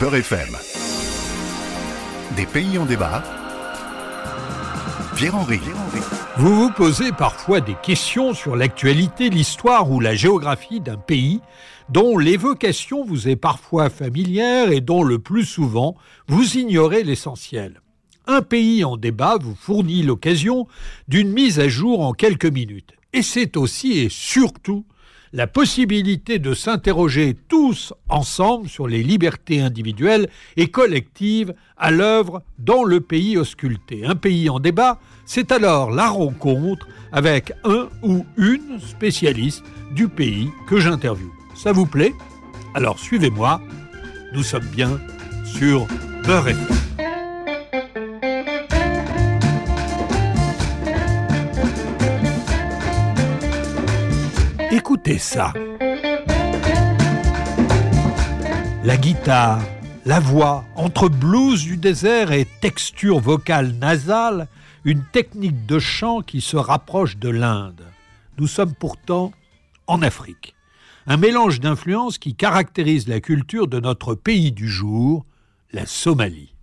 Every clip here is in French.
Beurre FM. Des pays en débat. Pierre-Henri. Vous vous posez parfois des questions sur l'actualité, l'histoire ou la géographie d'un pays dont l'évocation vous est parfois familière et dont le plus souvent vous ignorez l'essentiel. Un pays en débat vous fournit l'occasion d'une mise à jour en quelques minutes. Et c'est aussi et surtout la possibilité de s'interroger tous ensemble sur les libertés individuelles et collectives à l'œuvre dans le pays ausculté. Un pays en débat, c'est alors la rencontre avec un ou une spécialiste du pays que j'interviewe. Ça vous plaît? Alors suivez-moi, nous sommes bien sur Beurre Ça. La guitare, la voix, entre blues du désert et texture vocale nasale, une technique de chant qui se rapproche de l'Inde. Nous sommes pourtant en Afrique. Un mélange d'influences qui caractérise la culture de notre pays du jour, la Somalie.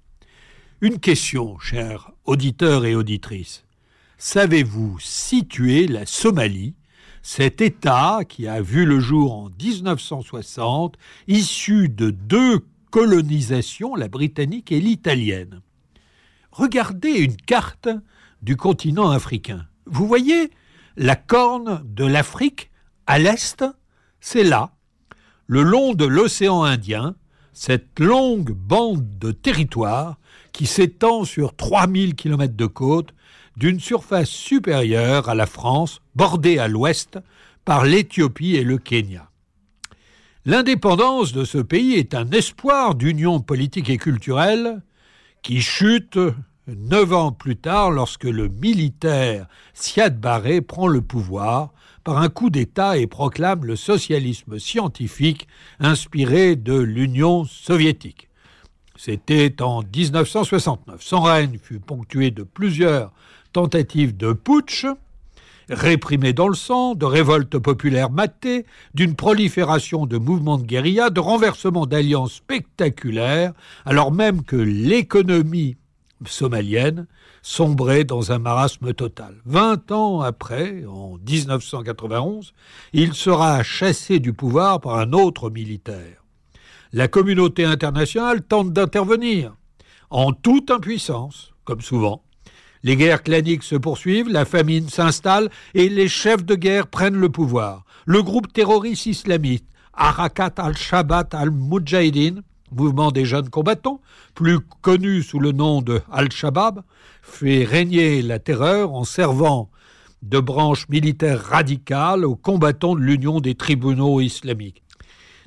Une question, chers auditeurs et auditrices. Savez-vous situer la Somalie cet État, qui a vu le jour en 1960, issu de deux colonisations, la britannique et l'italienne. Regardez une carte du continent africain. Vous voyez la corne de l'Afrique à l'est, c'est là, le long de l'océan Indien, cette longue bande de territoire qui s'étend sur 3000 km de côte d'une surface supérieure à la France, bordée à l'ouest par l'Éthiopie et le Kenya. L'indépendance de ce pays est un espoir d'union politique et culturelle qui chute neuf ans plus tard lorsque le militaire Siad Barre prend le pouvoir par un coup d'État et proclame le socialisme scientifique inspiré de l'Union soviétique. C'était en 1969. Son règne fut ponctué de plusieurs tentative de putsch, réprimée dans le sang, de révolte populaire matée, d'une prolifération de mouvements de guérilla, de renversement d'alliances spectaculaires, alors même que l'économie somalienne sombrait dans un marasme total. Vingt ans après, en 1991, il sera chassé du pouvoir par un autre militaire. La communauté internationale tente d'intervenir, en toute impuissance, comme souvent. Les guerres claniques se poursuivent, la famine s'installe et les chefs de guerre prennent le pouvoir. Le groupe terroriste islamiste Arakat al-Shabat al-Mujahideen, mouvement des jeunes combattants, plus connu sous le nom de Al-Shabaab, fait régner la terreur en servant de branche militaire radicale aux combattants de l'Union des tribunaux islamiques.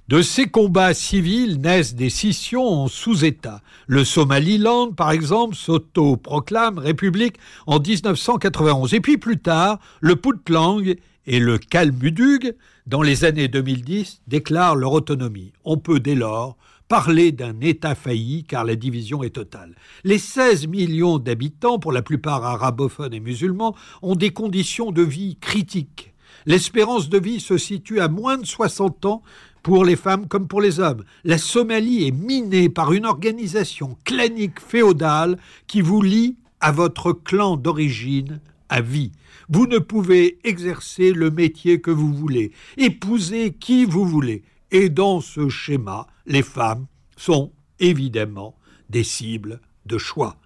De ces combats civils naissent des scissions en sous-États. Le Somaliland, par exemple, s'auto-proclame république en 1991. Et puis plus tard, le Puntland et le Kalmudug, dans les années 2010, déclarent leur autonomie. On peut dès lors parler d'un État failli car la division est totale. Les 16 millions d'habitants, pour la plupart arabophones et musulmans, ont des conditions de vie critiques. L'espérance de vie se situe à moins de 60 ans pour les femmes comme pour les hommes. La Somalie est minée par une organisation clanique féodale qui vous lie à votre clan d'origine à vie. Vous ne pouvez exercer le métier que vous voulez, épouser qui vous voulez. Et dans ce schéma, les femmes sont évidemment des cibles de choix.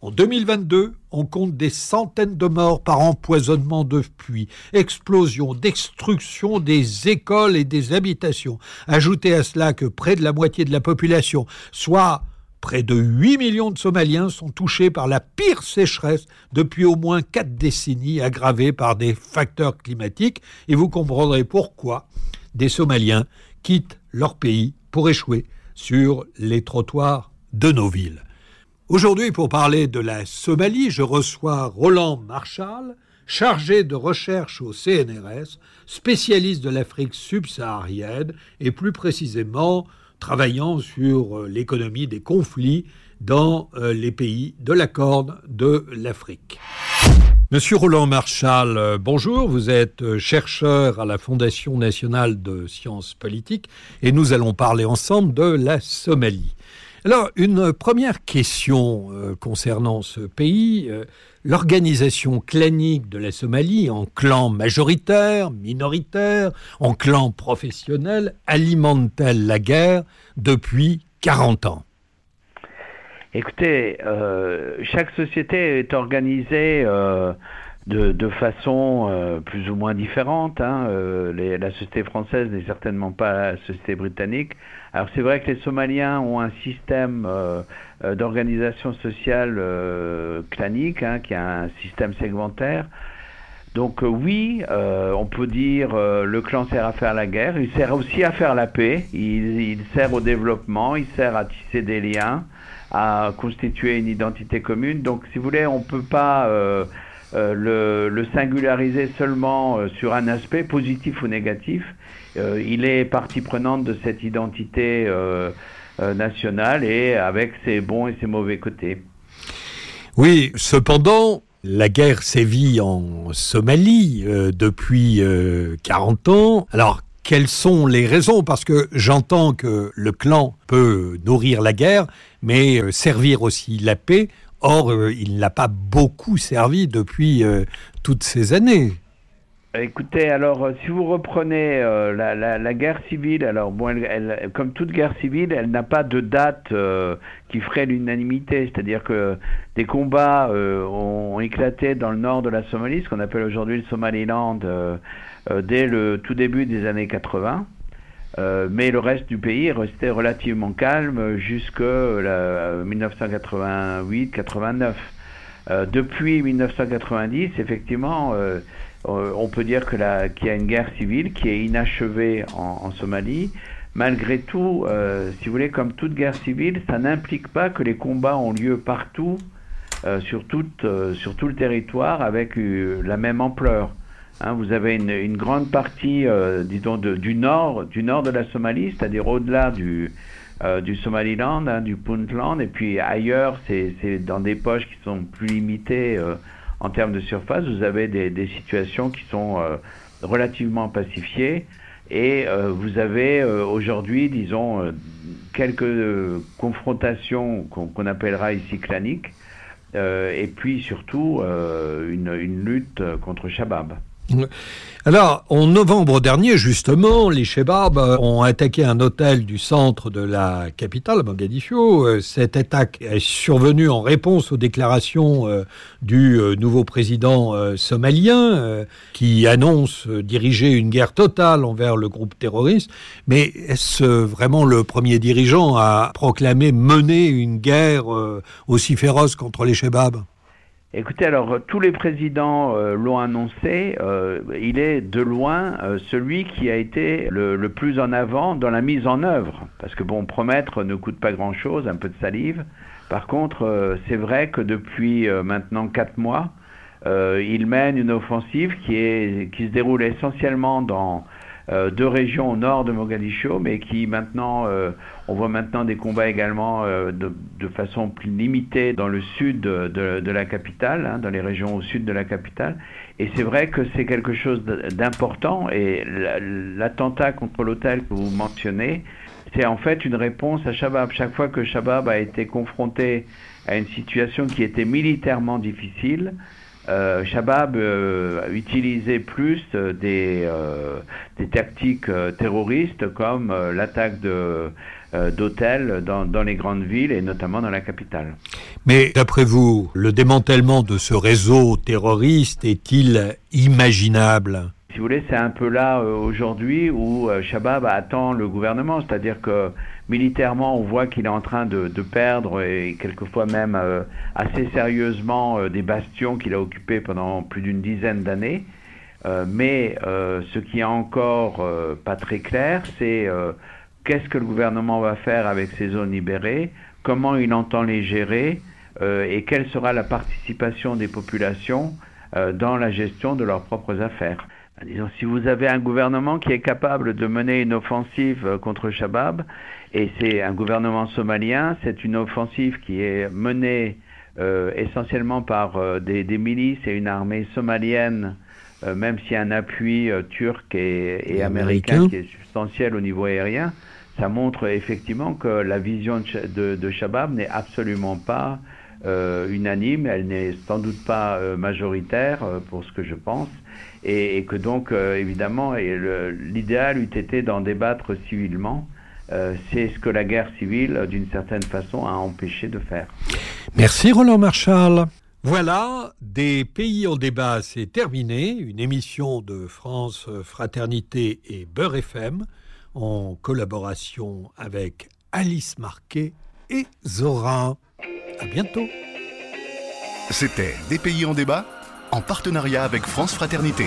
En 2022, on compte des centaines de morts par empoisonnement de puits, explosion, destruction des écoles et des habitations. Ajoutez à cela que près de la moitié de la population, soit près de 8 millions de Somaliens, sont touchés par la pire sécheresse depuis au moins quatre décennies, aggravée par des facteurs climatiques, et vous comprendrez pourquoi des Somaliens quittent leur pays pour échouer sur les trottoirs de nos villes. Aujourd'hui, pour parler de la Somalie, je reçois Roland Marshall, chargé de recherche au CNRS, spécialiste de l'Afrique subsaharienne et plus précisément travaillant sur euh, l'économie des conflits dans euh, les pays de la Corne de l'Afrique. Monsieur Roland Marchal, euh, bonjour. Vous êtes chercheur à la Fondation nationale de sciences politiques et nous allons parler ensemble de la Somalie. Alors, une première question euh, concernant ce pays. L'organisation clanique de la Somalie en clans majoritaires, minoritaires, en clans professionnels, alimente-t-elle la guerre depuis 40 ans? Écoutez, euh, chaque société est organisée euh, de, de, façon euh, plus ou moins différente. Hein. Euh, les, la société française n'est certainement pas la société britannique. Alors c'est vrai que les Somaliens ont un système euh, euh, d'organisation sociale clanique, hein, qui a un système segmentaire. Donc oui, on peut dire le clan sert à faire la guerre, il sert aussi à faire la paix, il, il sert au développement, il sert à tisser des liens à constituer une identité commune. Donc, si vous voulez, on ne peut pas euh, le, singulariser seulement euh, sur un aspect positif ou négatif. Euh, il est partie prenante de cette identité nationale et avec ses bons et ses mauvais côtés. Oui, cependant, la guerre sévit en Somalie depuis 40 ans. Alors, quelles sont les raisons? Parce que j'entends que le clan peut nourrir la guerre, mais servir aussi la paix. Or, euh, il n'a pas beaucoup servi depuis euh, toutes ces années. Écoutez, alors si vous reprenez euh, la, la, guerre civile, alors bon, elle, comme toute guerre civile, elle n'a pas de date euh, qui ferait l'unanimité, c'est-à-dire que des combats euh, ont, éclaté dans le nord de la Somalie, ce qu'on appelle aujourd'hui le Somaliland, euh, dès le tout début des années 80. Euh, mais le reste du pays est resté relativement calme jusqu'à 1988-89. Euh, depuis 1990, effectivement, euh, on peut dire qu'il y a une guerre civile qui est inachevée en, Somalie. Malgré tout, euh, si vous voulez, comme toute guerre civile, ça n'implique pas que les combats ont lieu partout, sur, sur tout le territoire, avec la même ampleur. Hein, vous avez une, une grande partie, euh, disons, de, du nord, du nord de la Somalie, c'est-à-dire au-delà du, euh, du Somaliland, hein, du Puntland, et puis ailleurs, c'est dans des poches qui sont plus limitées euh, en termes de surface. Vous avez des, des situations qui sont euh, relativement pacifiées, et euh, vous avez euh, aujourd'hui, disons, quelques confrontations qu'on qu appellera ici claniques, et puis surtout une, une lutte contre Shabab. Alors, en novembre dernier, justement, les Chebabs ont attaqué un hôtel du centre de la capitale, Mogadiscio. Cette attaque est survenue en réponse aux déclarations euh, du euh, nouveau président euh, somalien euh, qui annonce euh, diriger une guerre totale envers le groupe terroriste. Mais est-ce vraiment le premier dirigeant à proclamer mener une guerre euh, aussi féroce contre les Chebabs Écoutez, alors tous les présidents euh, l'ont annoncé, euh, il est de loin euh, celui qui a été le, plus en avant dans la mise en œuvre. Parce que bon, promettre ne coûte pas grand-chose, un peu de salive. Par contre, euh, c'est vrai que depuis euh, maintenant quatre mois, euh, il mène une offensive qui se déroule essentiellement dans euh, deux régions au nord de Mogadiscio, mais qui maintenant, euh, on voit maintenant des combats également euh, de, de, façon plus limitée dans le sud de, de, de la capitale, hein, dans les régions au sud de la capitale. Et c'est vrai que c'est quelque chose d'important, et l'attentat contre l'hôtel que vous mentionnez, c'est en fait une réponse à Shabab. Chaque fois que Shabab a été confronté à une situation qui était militairement difficile, euh, Shabab euh, utilisait plus euh, des, tactiques terroristes comme l'attaque de d'hôtels dans, dans les grandes villes et notamment dans la capitale. Mais d'après vous, le démantèlement de ce réseau terroriste est-il imaginable? Si vous voulez, c'est un peu là euh, aujourd'hui où euh, Shabab attend le gouvernement, c'est-à-dire que militairement, on voit qu'il est en train de, perdre et quelquefois même euh, assez sérieusement euh, des bastions qu'il a occupés pendant plus d'une dizaine d'années. Mais ce qui est encore pas très clair, c'est qu'est-ce que le gouvernement va faire avec ces zones libérées, comment il entend les gérer? Et quelle sera la participation des populations dans la gestion de leurs propres affaires? Disons, si vous avez un gouvernement qui est capable de mener une offensive euh, contre Shabab, et c'est un gouvernement somalien, c'est une offensive qui est menée essentiellement par des, milices et une armée somalienne, même s'il y a un appui turc et, américain qui est substantiel au niveau aérien, ça montre effectivement que la vision de, de Shabab n'est absolument pas euh, unanime, elle n'est sans doute pas euh, majoritaire euh, pour ce que je pense, et, que donc évidemment l'idéal eût été d'en débattre civilement. C'est ce que la guerre civile, d'une certaine façon, a empêché de faire. Merci Roland Marshall. Voilà, des pays en débat, c'est terminé. Une émission de France Fraternité et Beurre FM en collaboration avec Alice Marquet et Zora. À bientôt. C'était Des pays en débat en partenariat avec France Fraternité.